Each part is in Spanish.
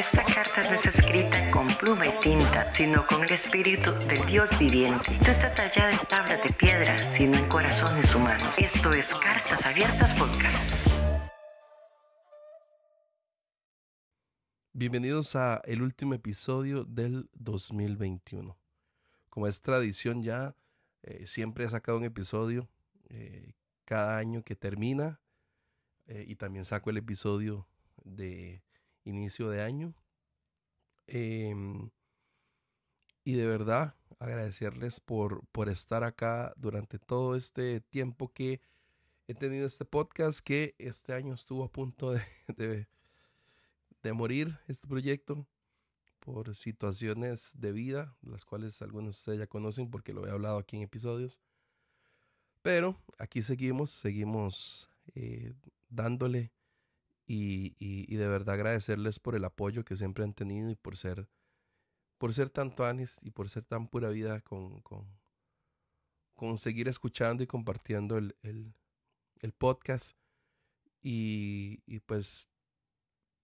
Esta carta no es escrita con pluma y tinta, sino con el espíritu del Dios viviente. No está tallada en tablas de piedra, sino en corazones humanos. Esto es Cartas Abiertas Podcast. Bienvenidos a el último episodio del 2021. Como es tradición ya, eh, siempre he sacado un episodio eh, cada año que termina eh, y también saco el episodio de inicio de año. Em, y de verdad agradecerles por, por estar acá durante todo este tiempo que he tenido este podcast que este año estuvo a punto de de morir este proyecto por situaciones de vida, las cuales algunos de ustedes ya conocen porque lo he hablado aquí en episodios. Pero aquí seguimos, seguimos eh, dándole y, de verdad agradecerles por el apoyo que siempre han tenido y por ser, por ser tan tuanis y por ser tan pura vida con, con, seguir escuchando y compartiendo el, podcast. Y, y, pues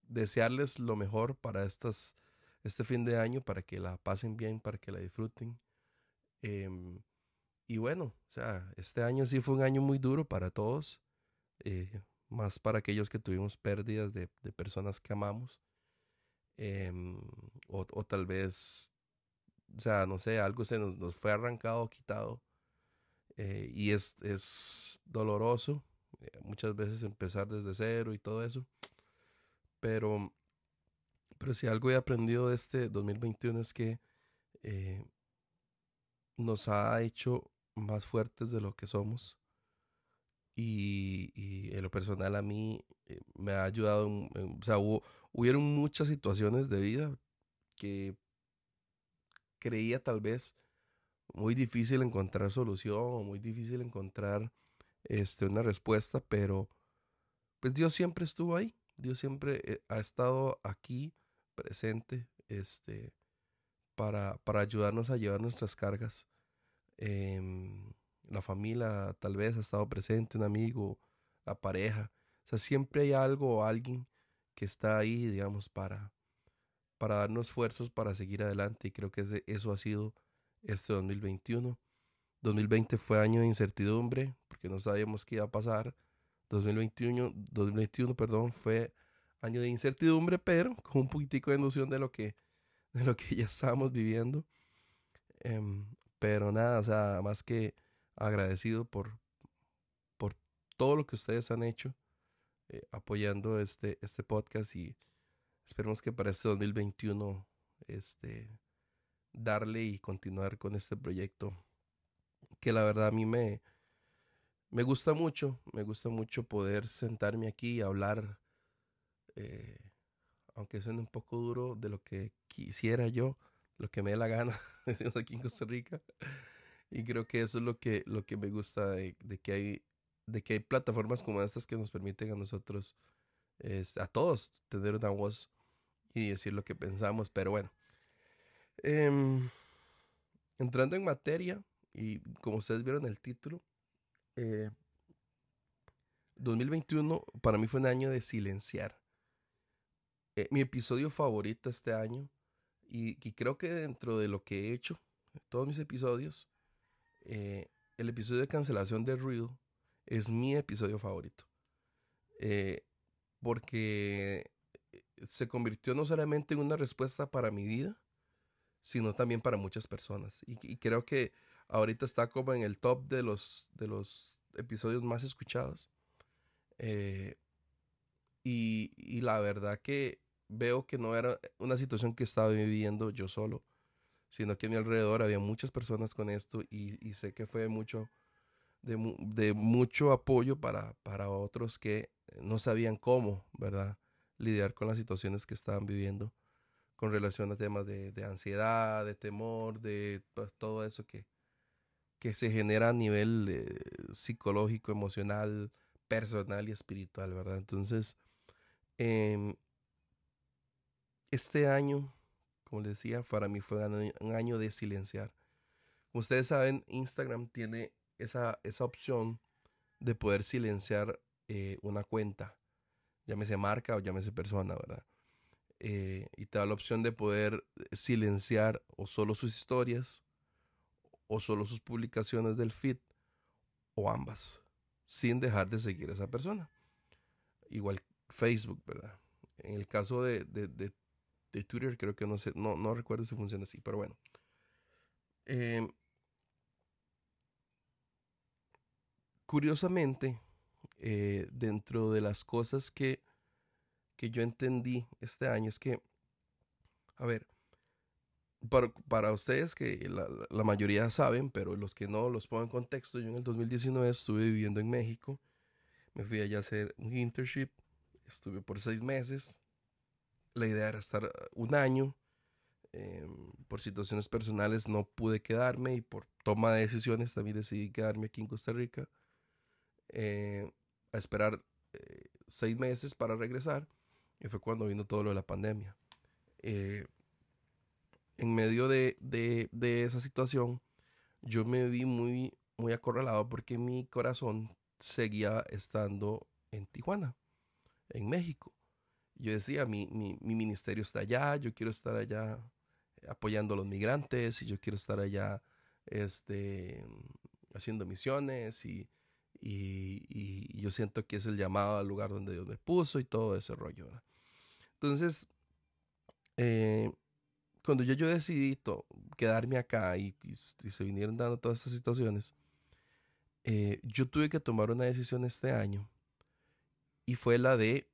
desearles lo mejor para estas, este fin de año, para que la pasen bien, para que la disfruten. Em, y bueno, o sea, este año sí fue un año muy duro para todos, eh, más para aquellos que tuvimos pérdidas de, personas que amamos. Em, o, tal vez, o sea, no sé, algo se nos, fue arrancado, quitado. Eh, y es, es doloroso eh, muchas veces empezar desde cero y todo eso. Pero, pero si algo he aprendido de este 2021 es que eh, nos ha hecho más fuertes de lo que somos. Y, en lo personal a mí eh, me ha ayudado, o sea, hubo, hubieron muchas situaciones de vida que creía tal vez muy difícil encontrar solución o muy difícil encontrar este, una respuesta, pero pues Dios siempre estuvo ahí. Dios siempre eh, ha estado aquí presente este, para, para ayudarnos a llevar nuestras cargas. Em, la familia tal vez ha estado presente, un amigo, la pareja. O sea, siempre hay algo o alguien que está ahí, digamos, para, para darnos fuerzas para seguir adelante. Y creo que eso ha sido este 2021. 2020 fue año de incertidumbre porque no sabíamos qué iba a pasar. 2021, 2021 perdón, fue año de incertidumbre, pero con un poquitico de noción de lo que, de lo que ya estábamos viviendo. Em, pero nada, o sea, más que agradecido por, por todo lo que ustedes han hecho eh, apoyando este, este podcast y esperemos que para este 2021 este, darle y continuar con este proyecto que la verdad a mí me, me gusta mucho, me gusta mucho poder sentarme aquí y hablar, eh, aunque suene un poco duro, de lo que quisiera yo, lo que me dé la gana, decimos aquí en Costa Rica. Y creo que eso es lo que, lo que me gusta de, que hay, de que hay plataformas como estas que nos permiten a nosotros, a todos, tener una voz y decir lo que pensamos. Pero bueno, em, entrando en materia, y como ustedes vieron el título, 2021 eh, para mí fue un año de silenciar. Eh, mi episodio favorito este año, y, creo que dentro de lo que he hecho, todos mis episodios, eh, el episodio de cancelación de ruido es mi episodio favorito. porque se convirtió no solamente en una respuesta para mi vida, sino también para muchas personas. y creo que ahorita está como en el top de los, de los episodios más escuchados. Eh, y, la verdad que veo que no era una situación que estaba viviendo yo solo, sino que a mi alrededor había muchas personas con esto y, sé que fue mucho, de, mucho apoyo para, para otros que no sabían cómo, ¿verdad? Lidiar con las situaciones que estaban viviendo con relación a temas de, ansiedad, de temor, de pues, todo eso que, que se genera a nivel eh, psicológico, emocional, personal y espiritual, ¿verdad? Entonces, em, este año, como les decía, para mí fue un año de silenciar. Ustedes saben, Instagram tiene esa, esa opción de poder silenciar eh, una cuenta, llámese marca o llámese persona, ¿verdad? eh, y te da la opción de poder silenciar o solo sus historias o solo sus publicaciones del feed o ambas sin dejar de seguir a esa persona. Igual Facebook, ¿verdad? En el caso de, de, Twitter creo que no sé, no, no recuerdo si funciona así, pero bueno. Em, curiosamente, eh, dentro de las cosas que, que yo entendí este año es que, a ver, para, ustedes que la, mayoría saben, pero los que no los pongo en contexto, yo en el 2019 estuve viviendo en México, me fui allá a hacer un internship, estuve por seis meses, la idea era estar un año, em, por situaciones personales no pude quedarme y por toma de decisiones también decidí quedarme aquí en Costa Rica eh, a esperar eh, seis meses para regresar y fue cuando vino todo lo de la pandemia. Eh, en medio de, esa situación, yo me vi muy, muy acorralado porque mi corazón seguía estando en Tijuana, en México. Yo decía, mi, mi, ministerio está allá, yo quiero estar allá apoyando a los migrantes y yo quiero estar allá este, haciendo misiones y, y, yo siento que es el llamado al lugar donde Dios me puso y todo ese rollo. Entonces, eh, cuando yo, yo decidí quedarme acá y, se vinieron dando todas estas situaciones, eh, yo tuve que tomar una decisión este año y fue la de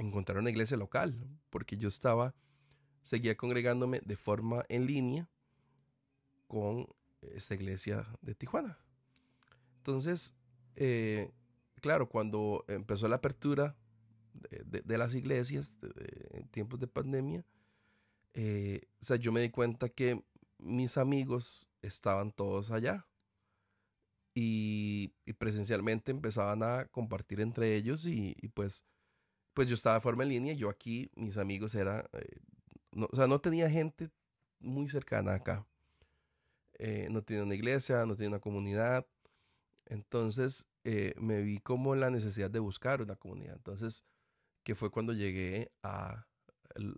encontrar una iglesia local, porque yo estaba, seguía congregándome de forma en línea con esta iglesia de Tijuana. Entonces, eh, claro, cuando empezó la apertura de, las iglesias en tiempos de pandemia, eh, o sea, yo me di cuenta que mis amigos estaban todos allá. Y, presencialmente empezaban a compartir entre ellos y, pues, pues yo estaba de forma en línea, yo aquí, mis amigos eran, eh, no, o sea, no tenía gente muy cercana acá. Eh, no tenía una iglesia, no tenía una comunidad. Entonces me vi como la necesidad de buscar una comunidad. Entonces, que fue cuando llegué a,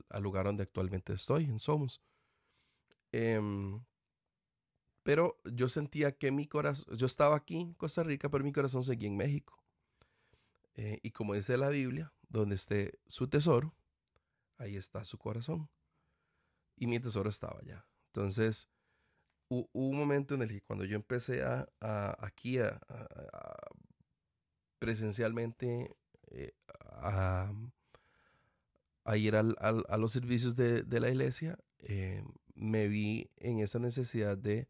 al lugar donde actualmente estoy, en Somos. Em, pero yo sentía que mi corazón, yo estaba aquí en Costa Rica, pero mi corazón seguía en México. Eh, y como dice la Biblia, donde esté su tesoro, ahí está su corazón. Y mi tesoro estaba allá. Entonces, hubo un momento en el que cuando yo empecé a, aquí a, presencialmente eh, a, ir al, a los servicios de, de la iglesia, eh, me vi en esa necesidad de,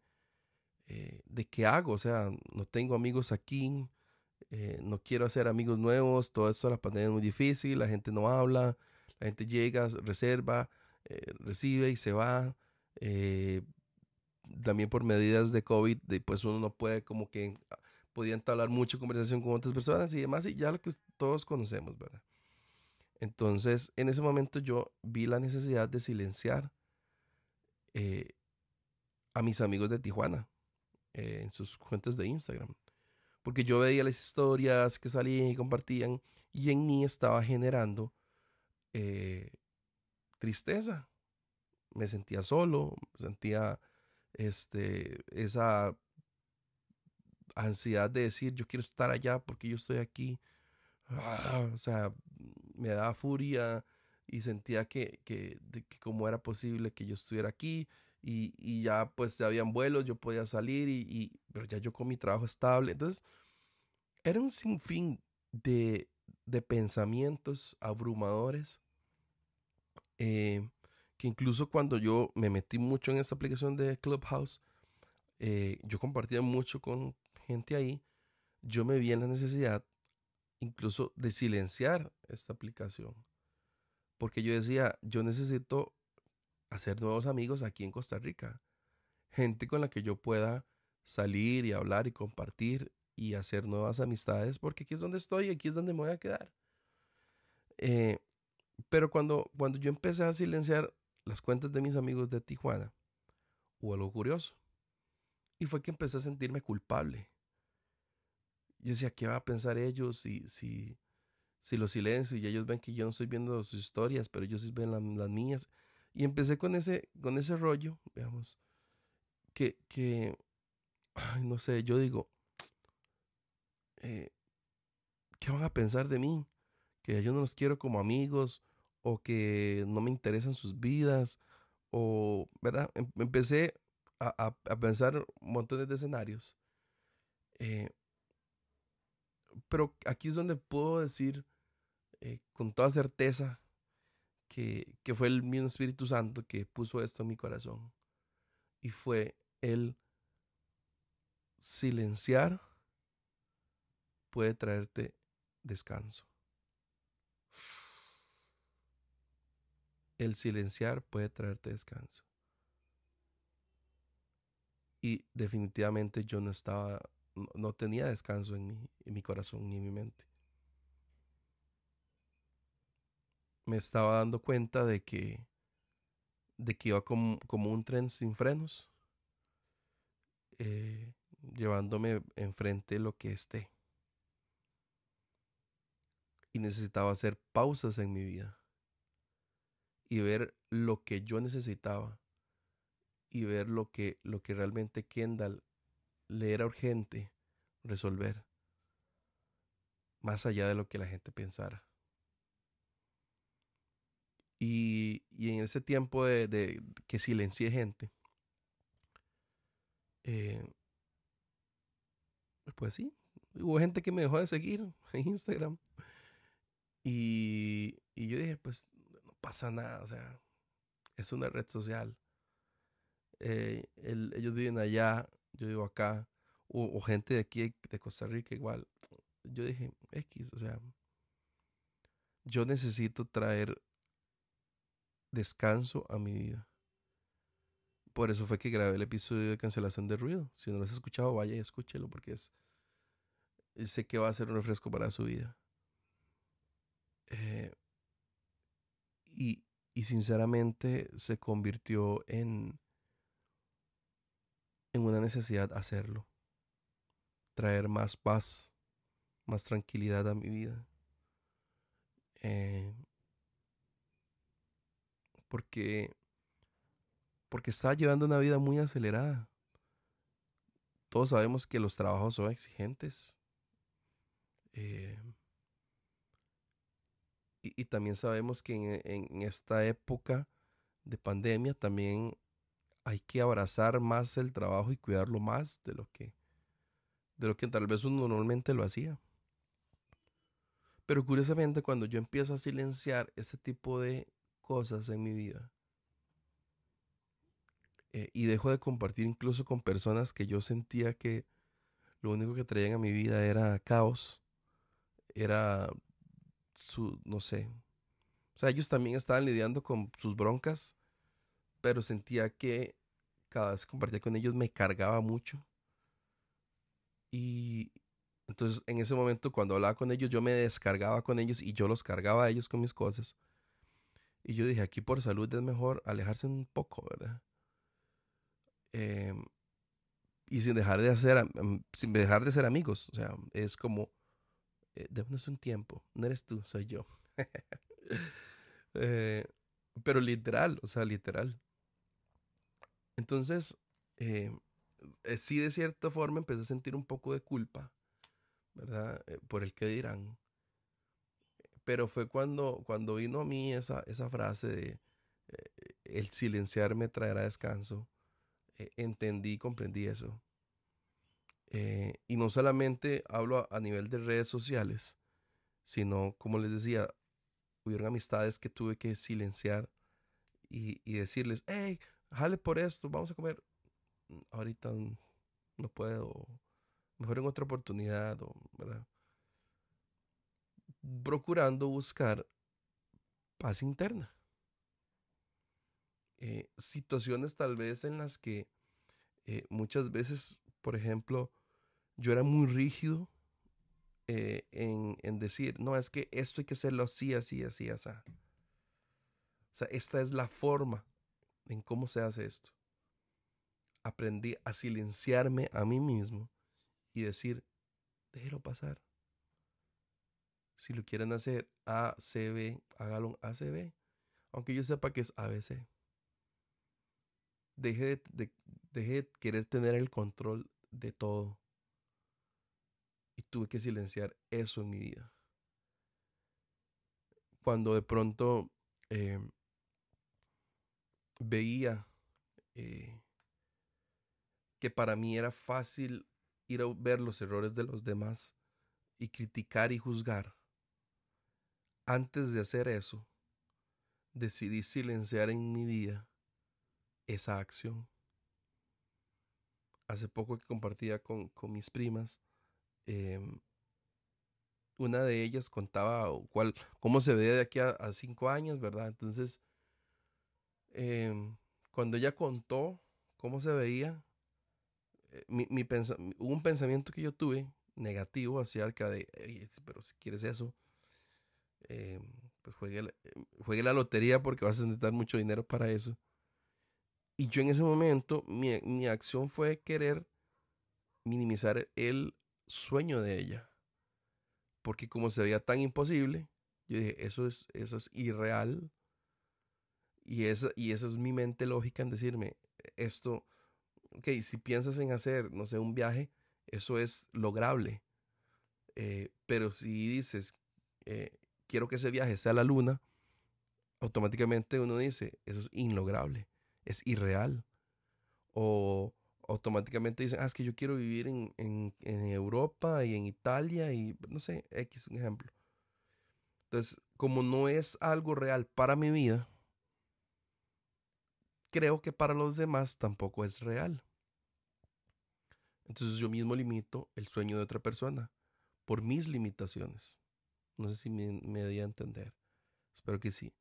eh, de qué hago, o sea, no tengo amigos aquí, eh, no quiero hacer amigos nuevos, todo esto de la pandemia es muy difícil, la gente no habla, la gente llega, reserva, recibe y se va. también por medidas de COVID, pues uno no puede como que podía entablar mucha conversación con otras personas y demás, y ya lo que todos conocemos, ¿verdad? Entonces, en ese momento yo vi la necesidad de silenciar eh, a mis amigos de Tijuana eh, en sus cuentas de Instagram. Porque yo veía las historias que salían y compartían y en mí estaba generando eh, tristeza. Me sentía solo, sentía este, esa ansiedad de decir yo quiero estar allá porque yo estoy aquí. Ah, o sea, me daba furia y sentía que, que, cómo era posible que yo estuviera aquí y, ya pues ya habían vuelos, yo podía salir y, pero ya yo con mi trabajo estable. Entonces, era un sinfín de, de pensamientos abrumadores eh, que incluso cuando yo me metí mucho en esta aplicación de Clubhouse, eh, yo compartía mucho con gente ahí, yo me vi en la necesidad incluso de silenciar esta aplicación. Porque yo decía, yo necesito hacer nuevos amigos aquí en Costa Rica. Gente con la que yo pueda salir y hablar y compartir y hacer nuevas amistades, porque aquí es donde estoy y aquí es donde me voy a quedar. Eh, pero cuando, cuando yo empecé a silenciar las cuentas de mis amigos de Tijuana, hubo algo curioso. Y fue que empecé a sentirme culpable yo decía, ¿qué va a pensar ellos si, si, si los silencio y ellos ven que yo no estoy viendo sus historias, pero ellos sí ven las mías. Y empecé con ese, con ese rollo, digamos, que, que no sé, yo digo, eh, ¿qué van a pensar de mí? Que yo no los quiero como amigos o que no me interesan sus vidas o, ¿verdad? Em, empecé a, pensar montones de escenarios. Eh, pero aquí es donde puedo decir eh, con toda certeza que, fue el mismo Espíritu Santo que puso esto en mi corazón. Y fue el silenciar puede traerte descanso. El silenciar puede traerte descanso. Y definitivamente yo no estaba, no, tenía descanso en mi, en mi corazón ni en mi mente. Me estaba dando cuenta de que, de que iba como, como un tren sin frenos, eh, llevándome enfrente lo que esté. Y necesitaba hacer pausas en mi vida y ver lo que yo necesitaba y ver lo que, lo que realmente Kendall le era urgente resolver, más allá de lo que la gente pensara. Y, en ese tiempo de, que silencié gente, eh, pues sí, hubo gente que me dejó de seguir en Instagram. Y, y yo dije, pues no pasa nada, o sea, es una red social. Eh, ellos viven allá, yo vivo acá, o, gente de aquí, de Costa Rica igual. Yo dije, X, o sea, yo necesito traer descanso a mi vida. Por eso fue que grabé el episodio de cancelación de ruido. Si no lo has escuchado, vaya y escúchelo porque es sé que va a ser un refresco para su vida. Eh, y, y sinceramente se convirtió en, en una necesidad hacerlo. Traer más paz, más tranquilidad a mi vida. Eh, porque, porque está llevando una vida muy acelerada. Todos sabemos que los trabajos son exigentes. Eh, y, también sabemos que en, esta época de pandemia también hay que abrazar más el trabajo y cuidarlo más de lo que de lo que tal vez uno normalmente lo hacía. Pero curiosamente cuando yo empiezo a silenciar ese tipo de cosas en mi vida eh, y dejo de compartir incluso con personas que yo sentía que lo único que traían a mi vida era caos, era su, no sé. O sea, ellos también estaban lidiando con sus broncas, pero sentía que cada vez que compartía con ellos me cargaba mucho. Y entonces en ese momento cuando hablaba con ellos yo me descargaba con ellos y yo los cargaba a ellos con mis cosas. Y yo dije, aquí por salud es mejor alejarse un poco, ¿verdad? Em, y sin dejar de hacer, sin dejar de ser amigos. O sea, es como eh, démonos un tiempo, no eres tú, soy yo. Eh, pero literal, o sea, literal. Entonces, eh, eh, sí de cierta forma empecé a sentir un poco de culpa, ¿verdad? por el que dirán. Pero fue cuando, cuando vino a mí esa, esa frase de el silenciarme traerá descanso. entendí y comprendí eso. Eh, y no solamente hablo a, nivel de redes sociales, sino, como les decía, hubieron amistades que tuve que silenciar y, decirles, hey, jale por esto, vamos a comer. Ahorita no puedo, mejor en otra oportunidad, ¿verdad? Procurando buscar paz interna. Eh, situaciones tal vez en las que eh, muchas veces, por ejemplo, yo era muy rígido eh, en, decir, no, es que esto hay que hacerlo así, así, así, así. O sea, esta es la forma en cómo se hace esto. Aprendí a silenciarme a mí mismo y decir, déjelo pasar. Si lo quieren hacer ACB, hágalo ACB. Aunque yo sepa que es ABC. Deje de, de querer tener el control de todo. Y tuve que silenciar eso en mi vida. Cuando de pronto eh, veía eh, que para mí era fácil ir a ver los errores de los demás y criticar y juzgar. Antes de hacer eso, decidí silenciar en mi vida esa acción. Hace poco que compartía con, mis primas, em, una de ellas contaba cuál, cómo se ve de aquí a, cinco años, ¿verdad? Entonces, em, cuando ella contó cómo se veía, eh, mi, un pensamiento que yo tuve negativo hacia arca de, pero si quieres eso, eh, pues juegue, juegue, la lotería porque vas a necesitar mucho dinero para eso. Y yo en ese momento, mi, mi acción fue querer minimizar el sueño de ella. Porque como se veía tan imposible, yo dije, eso es, eso es irreal. Y esa, y esa es mi mente lógica en decirme, esto, ok, si piensas en hacer, no sé, un viaje, eso es lograble. Eh, pero si dices, eh, quiero que ese viaje sea a la luna, automáticamente uno dice, eso es inlograble, es irreal. O automáticamente dicen, ah, es que yo quiero vivir en, en, en Europa y en Italia y no sé, X, un ejemplo. Entonces, como no es algo real para mi vida, creo que para los demás tampoco es real. Entonces yo mismo limito el sueño de otra persona por mis limitaciones. No sé si me, me di a entender. Espero que sí.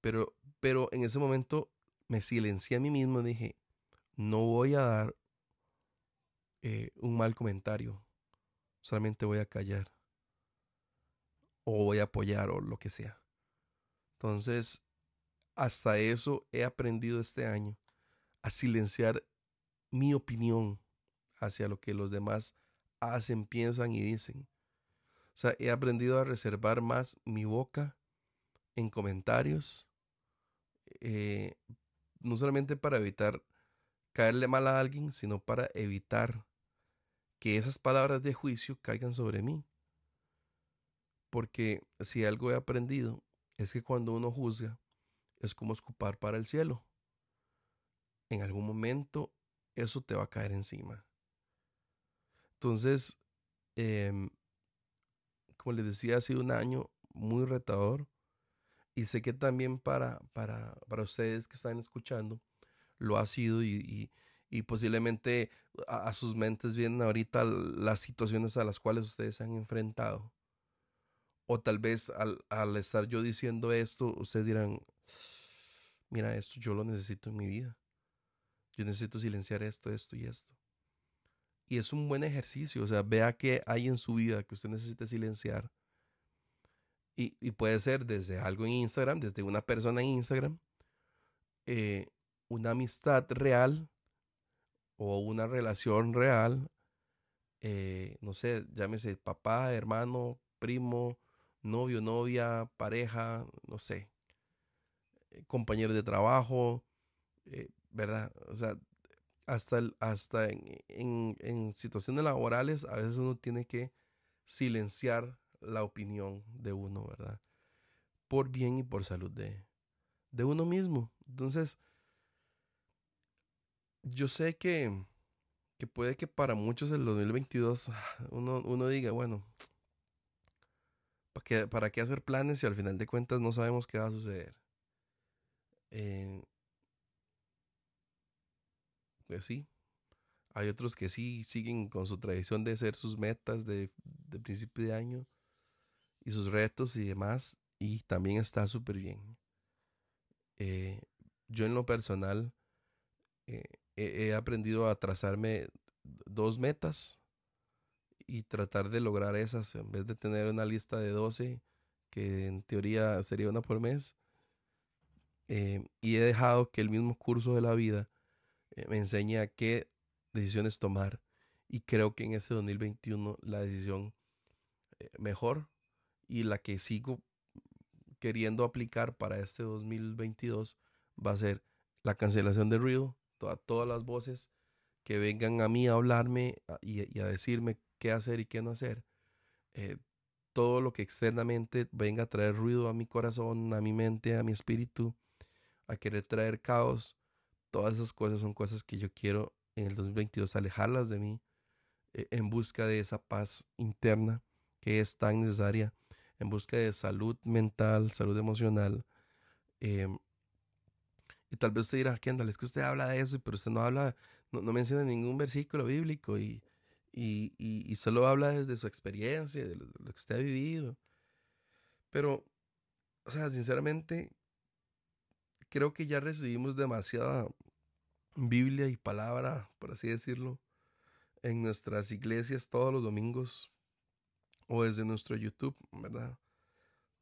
Pero, pero en ese momento me silencié a mí mismo y dije, no voy a dar eh, un mal comentario. Solamente voy a callar. O voy a apoyar o lo que sea. Entonces, hasta eso he aprendido este año. A silenciar mi opinión hacia lo que los demás hacen, piensan y dicen. O sea, he aprendido a reservar más mi boca en comentarios, eh, no solamente para evitar caerle mal a alguien, sino para evitar que esas palabras de juicio caigan sobre mí. Porque si algo he aprendido es que cuando uno juzga es como escupar para el cielo. En algún momento eso te va a caer encima. Entonces, em, como les decía, ha sido un año muy retador. Y sé que también para, para, para ustedes que están escuchando, lo ha sido y, y, posiblemente a, sus mentes vienen ahorita las situaciones a las cuales ustedes se han enfrentado. O tal vez al, al estar yo diciendo esto, ustedes dirán, mira, esto yo lo necesito en mi vida. Yo necesito silenciar esto, esto y esto. Y es un buen ejercicio. O sea, vea qué hay en su vida que usted necesite silenciar. Y, puede ser desde algo en Instagram, desde una persona en Instagram, eh, una amistad real o una relación real, eh, no sé, llámese papá, hermano, primo, novio, novia, pareja, no sé, eh, compañeros de trabajo, ¿verdad? O sea, hasta, hasta en, en, situaciones laborales, a veces uno tiene que silenciar la opinión de uno, ¿verdad? Por bien y por salud de, de uno mismo. Entonces, yo sé que, que puede que para muchos el 2022 uno, uno diga, bueno, ¿para qué, ¿para qué hacer planes si al final de cuentas no sabemos qué va a suceder? Eh, pues sí. Hay otros que sí siguen con su tradición de hacer sus metas de, principio de año y sus retos y demás. Y también está súper bien. Eh, yo en lo personal eh, he, aprendido a trazarme dos metas y tratar de lograr esas en vez de tener una lista de 12 que en teoría sería una por mes. Eh, y he dejado que el mismo curso de la vida eh, me enseña qué decisiones tomar. Y creo que en este 2021 la decisión eh, mejor y la que sigo queriendo aplicar para este 2022 va a ser la cancelación de ruido, todas las voces que vengan a mí a hablarme y, a decirme qué hacer y qué no hacer. Eh, todo lo que externamente venga a traer ruido a mi corazón, a mi mente, a mi espíritu, a querer traer caos, todas esas cosas son cosas que yo quiero en el 2022 alejarlas de mí eh, en busca de esa paz interna que es tan necesaria, en busca de salud mental, salud emocional. Em, y tal vez usted dirá, Kendall, es que usted habla de eso, pero usted no habla, no, menciona ningún versículo bíblico y, y, solo habla desde su experiencia, de lo, que usted ha vivido. Pero, o sea, sinceramente, creo que ya recibimos demasiada Biblia y palabra, por así decirlo, en nuestras iglesias todos los domingos o desde nuestro YouTube, ¿verdad?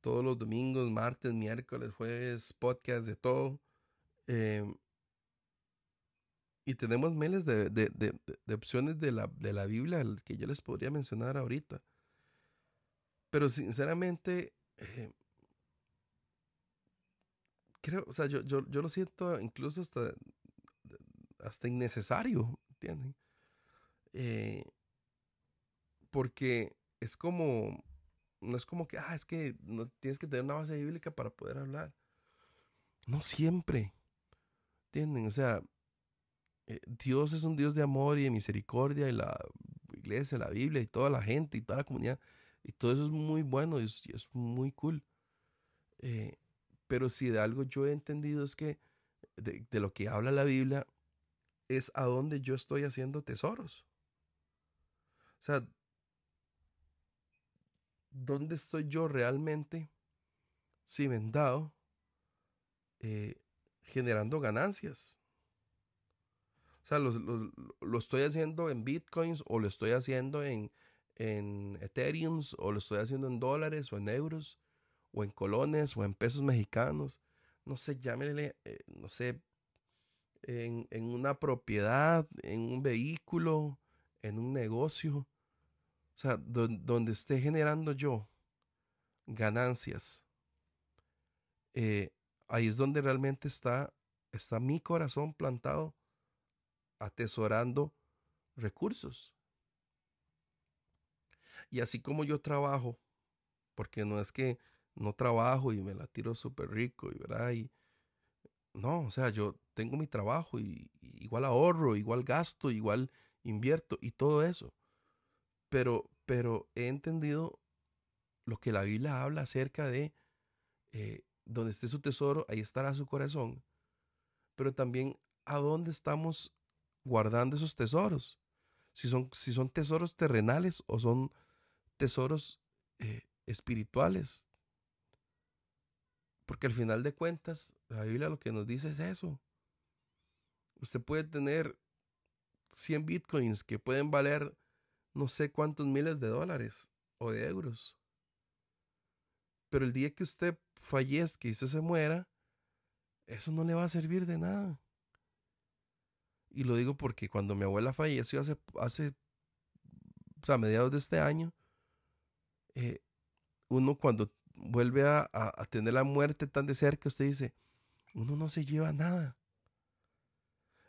Todos los domingos, martes, miércoles, jueves, podcast, de todo. Em, y tenemos miles de, opciones de la, de la Biblia que yo les podría mencionar ahorita. Pero sinceramente, eh, creo, o sea, yo, yo, yo, lo siento incluso hasta, hasta innecesario, ¿entienden? Eh, porque es como, no es como que, ah, es que no tienes que tener una base bíblica para poder hablar. No siempre. ¿Entienden? O sea, eh, Dios es un Dios de amor y de misericordia y la iglesia, la Biblia y toda la gente y toda la comunidad. Y todo eso es muy bueno y es, muy cool. Eh, pero si de algo yo he entendido es que de, lo que habla la Biblia es a donde yo estoy haciendo tesoros. O sea, ¿dónde estoy yo realmente cimentado eh, generando ganancias? O sea, lo, estoy haciendo en bitcoins o lo estoy haciendo en, en Ethereum o lo estoy haciendo en dólares o en euros o en colones o en pesos mexicanos. No sé, llámele, eh, no sé, en, en, una propiedad, en un vehículo, en un negocio. O sea, donde esté generando yo ganancias, eh, ahí es donde realmente está, está mi corazón plantado atesorando recursos. Y así como yo trabajo, porque no es que no trabajo y me la tiro súper rico, y verdad, y no, o sea, yo tengo mi trabajo y igual ahorro, igual gasto, igual invierto y todo eso pero, pero he entendido lo que la Biblia habla acerca de eh, donde esté su tesoro, ahí estará su corazón. Pero también a dónde estamos guardando esos tesoros. Si son, si son tesoros terrenales o son tesoros eh, espirituales. Porque al final de cuentas, la Biblia lo que nos dice es eso. Usted puede tener 100 bitcoins que pueden valer no sé cuántos miles de dólares o de euros. Pero el día que usted fallezca y se muera, eso no le va a servir de nada. Y lo digo porque cuando mi abuela falleció hace, hace o sea, a mediados de este año, eh, uno cuando vuelve a, a, tener la muerte tan de cerca, usted dice, uno no se lleva nada.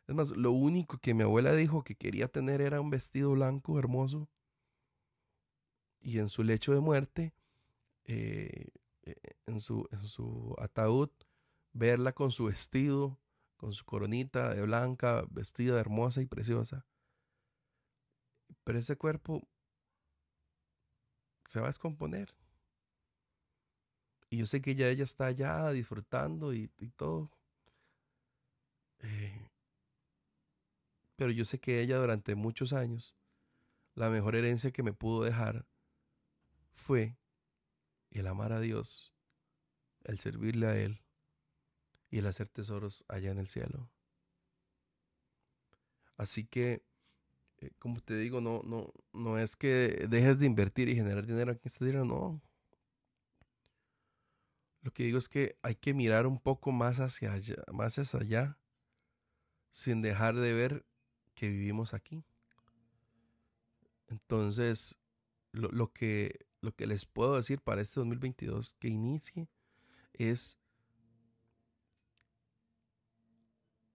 Es más, lo único que mi abuela dijo que quería tener era un vestido blanco hermoso. Y en su lecho de muerte, eh, eh, en, su, en su ataúd, verla con su vestido, con su coronita de blanca, vestida hermosa y preciosa. Pero ese cuerpo se va a descomponer. Y yo sé que ya ella está allá disfrutando y, todo. Eh, pero yo sé que ella durante muchos años, la mejor herencia que me pudo dejar fue el amar a Dios, el servirle a Él y el hacer tesoros allá en el cielo. Así que, eh, como te digo, no, no, no es que dejes de invertir y generar dinero aquí en este dinero, no. Lo que digo es que hay que mirar un poco más hacia allá, más hacia allá, sin dejar de ver que vivimos aquí. Entonces, lo, que, lo que les puedo decir para este 2022 que inicie es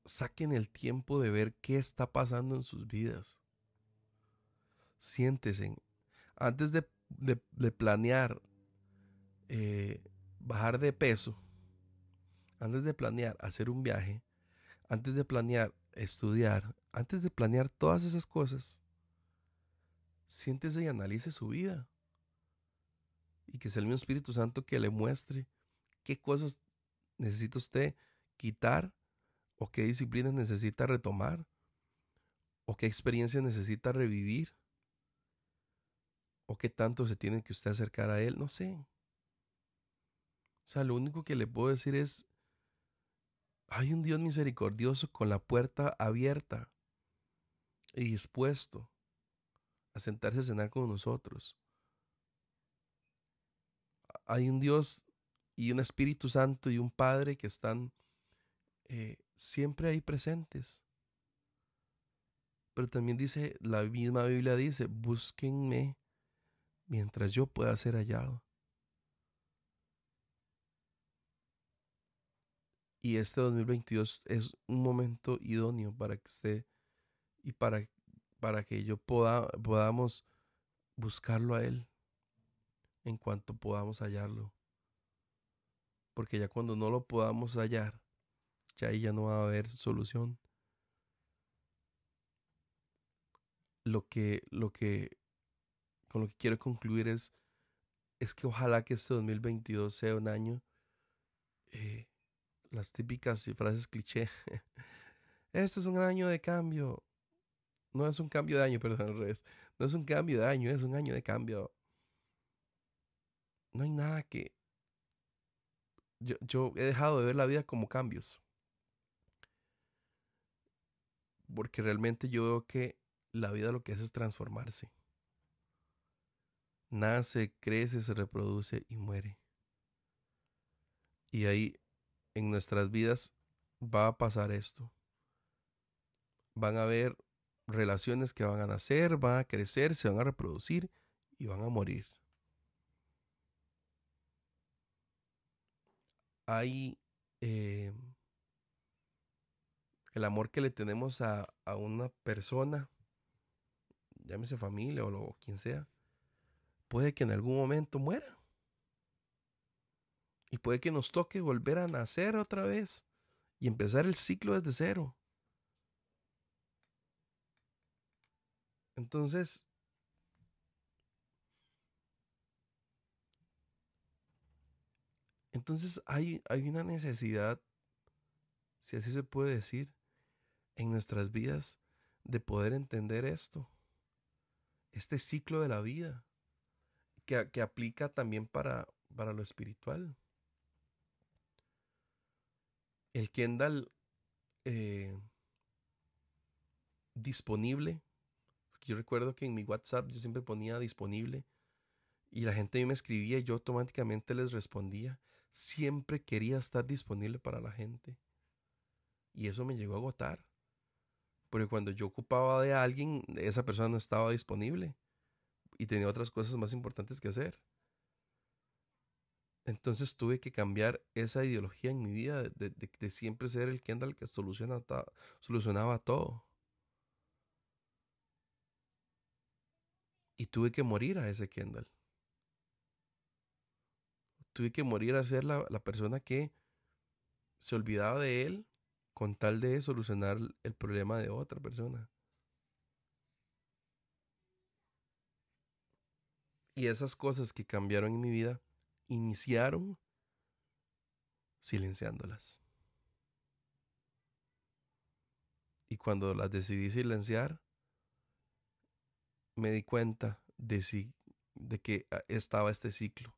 saquen el tiempo de ver qué está pasando en sus vidas. Siéntese. Antes de, planear eh, bajar de peso, antes de planear hacer un viaje, antes de planear estudiar, antes de planear todas esas cosas, siéntese y analice su vida. Y que sea el mismo Espíritu Santo que le muestre qué cosas necesita usted quitar o qué disciplinas necesita retomar o qué experiencia necesita revivir o qué tanto se tiene que usted acercar a Él, no sé. O sea, lo único que le puedo decir es, hay un Dios misericordioso con la puerta abierta y dispuesto a sentarse a cenar con nosotros. Hay un Dios y un Espíritu Santo y un Padre que están eh, siempre ahí presentes. Pero también dice, la misma Biblia dice, búsquenme mientras yo pueda ser hallado. Y este 2022 es un momento idóneo para que usted y para, para que yo pueda, podamos buscarlo a Él en cuanto podamos hallarlo. Porque ya cuando no lo podamos hallar, ya ahí ya no va a haber solución. Lo que, lo que, con lo que quiero concluir es, es que ojalá que este 2022 sea un año eh, las típicas frases cliché. Este es un año de cambio. No es un cambio de año, perdón, al revés. No es un cambio de año, es un año de cambio. No hay nada que... Yo, yo he dejado de ver la vida como cambios. Porque realmente yo veo que la vida lo que hace es transformarse. Nace, crece, se reproduce y muere. Y ahí en nuestras vidas va a pasar esto. Van a haber relaciones que van a nacer, van a crecer, se van a reproducir y van a morir. Hay eh, el amor que le tenemos a, a una persona, llámese familia o lo, quien sea, puede que en algún momento muera. Y puede que nos toque volver a nacer otra vez y empezar el ciclo desde cero. Entonces, entonces hay, hay una necesidad, si así se puede decir, en nuestras vidas de poder entender esto, este ciclo de la vida, que, que aplica también para, para lo espiritual el Kendall eh, disponible. Yo recuerdo que en mi WhatsApp yo siempre ponía disponible y la gente me escribía y yo automáticamente les respondía. Siempre quería estar disponible para la gente. Y eso me llegó a agotar. Porque cuando yo ocupaba de alguien, esa persona no estaba disponible. Y tenía otras cosas más importantes que hacer. Entonces tuve que cambiar esa ideología en mi vida de, siempre ser el Kendall que soluciona solucionaba todo. Y tuve que morir a ese Kendall. Tuve que morir a ser la, la persona que se olvidaba de él con tal de solucionar el problema de otra persona. Y esas cosas que cambiaron en mi vida iniciaron silenciándolas. Y cuando las decidí silenciar, me di cuenta de, si, de que ah, estaba este ciclo,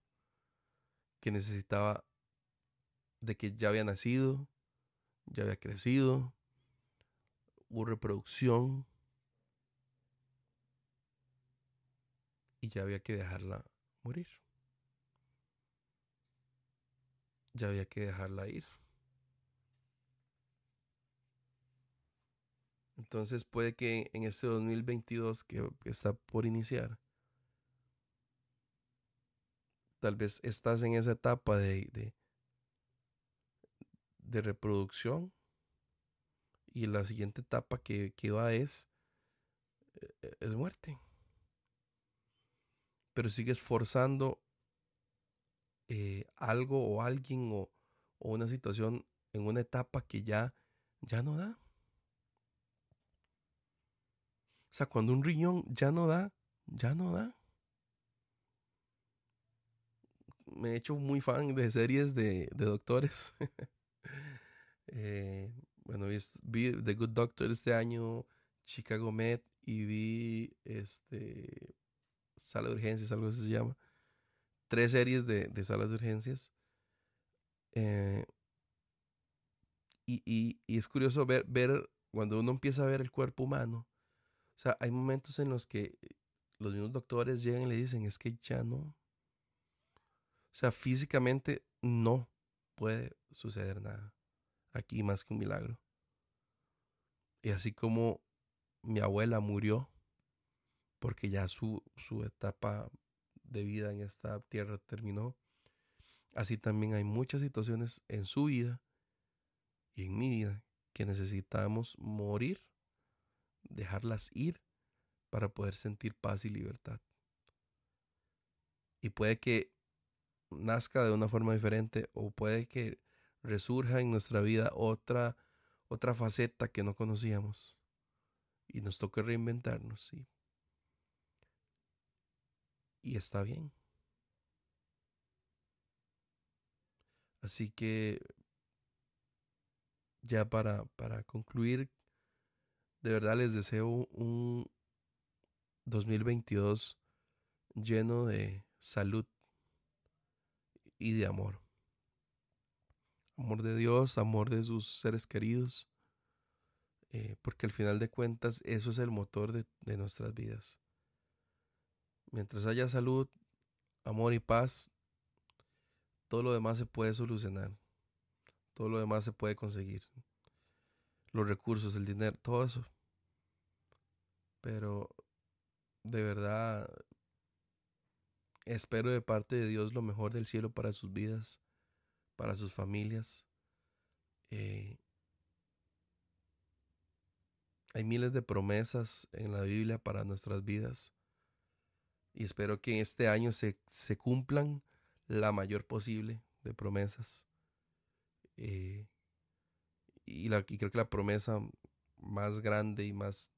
que necesitaba, de que ya había nacido, ya había crecido, hubo reproducción y ya había que dejarla morir. Ya había que dejarla ir. Entonces puede que en este 2022 que está por iniciar, tal vez estás en esa etapa de, de, reproducción y la siguiente etapa que, que va es, e, e, es muerte. Pero sigues forzando eh, algo o alguien o, una situación en una etapa que ya, ya no da. O sea, cuando un riñón ya no da, ya no da. Me he hecho muy fan de series de, de doctores. eh, bueno, vi The Good Doctor este año, Chicago Med y vi este Sala de Urgencias, algo así se llama. Tres series de, de salas de urgencias. Eh, y, y, es curioso ver, ver cuando uno empieza a ver el cuerpo humano. O sea, hay momentos en los que los mismos doctores llegan y le dicen, es que ya no. O sea, físicamente no puede suceder nada aquí más que un milagro. Y así como mi abuela murió, porque ya su, su etapa de vida en esta tierra terminó, así también hay muchas situaciones en su vida y en mi vida que necesitamos morir, dejarlas ir para poder sentir paz y libertad. Y puede que nazca de una forma diferente o puede que resurja en nuestra vida otra, otra faceta que no conocíamos. Y nos toca reinventarnos, sí. Y está bien. Así que ya para, para concluir, de verdad les deseo un 2022 lleno de salud y de amor amor de Dios, amor de sus seres queridos, eh, porque al final de cuentas eso es el motor de, de nuestras vidas. Mientras haya salud, amor y paz, todo lo demás se puede solucionar, todo lo demás se puede conseguir, los recursos, el dinero, todo eso. Pero de verdad espero de parte de Dios lo mejor del cielo para sus vidas para sus familias. Eh, hay miles de promesas en la Biblia para nuestras vidas y espero que este año se, se cumplan la mayor posible de promesas. Eh, y, la, y creo que la promesa más grande y más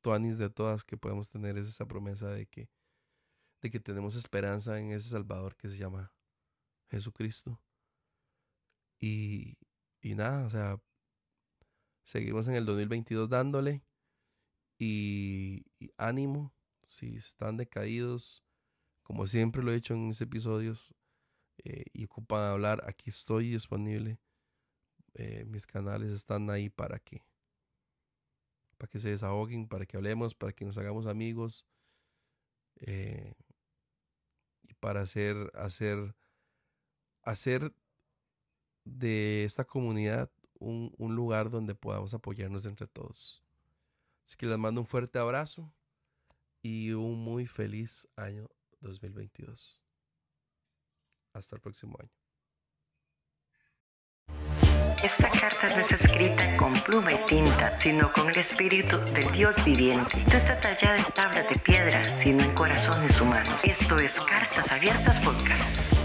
tuanis de todas que podemos tener es esa promesa de que, de que tenemos esperanza en ese Salvador que se llama Jesucristo. Y, y nada, o sea, seguimos en el 2022 dándole. Y, ánimo, si están decaídos, como siempre lo he hecho en mis episodios, eh, y ocupan hablar, aquí estoy disponible. Eh, mis canales están ahí para que para que se desahoguen, para que hablemos, para que nos hagamos amigos eh, y para hacer hacer hacer de esta comunidad un, un, lugar donde podamos apoyarnos entre todos. Así que les mando un fuerte abrazo y un muy feliz año 2022. Hasta el próximo año. Esta carta no es escrita con pluma y tinta, sino con el espíritu del Dios viviente. No está tallada en tablas de piedra, sino en corazones humanos. Esto es Cartas Abiertas Podcast.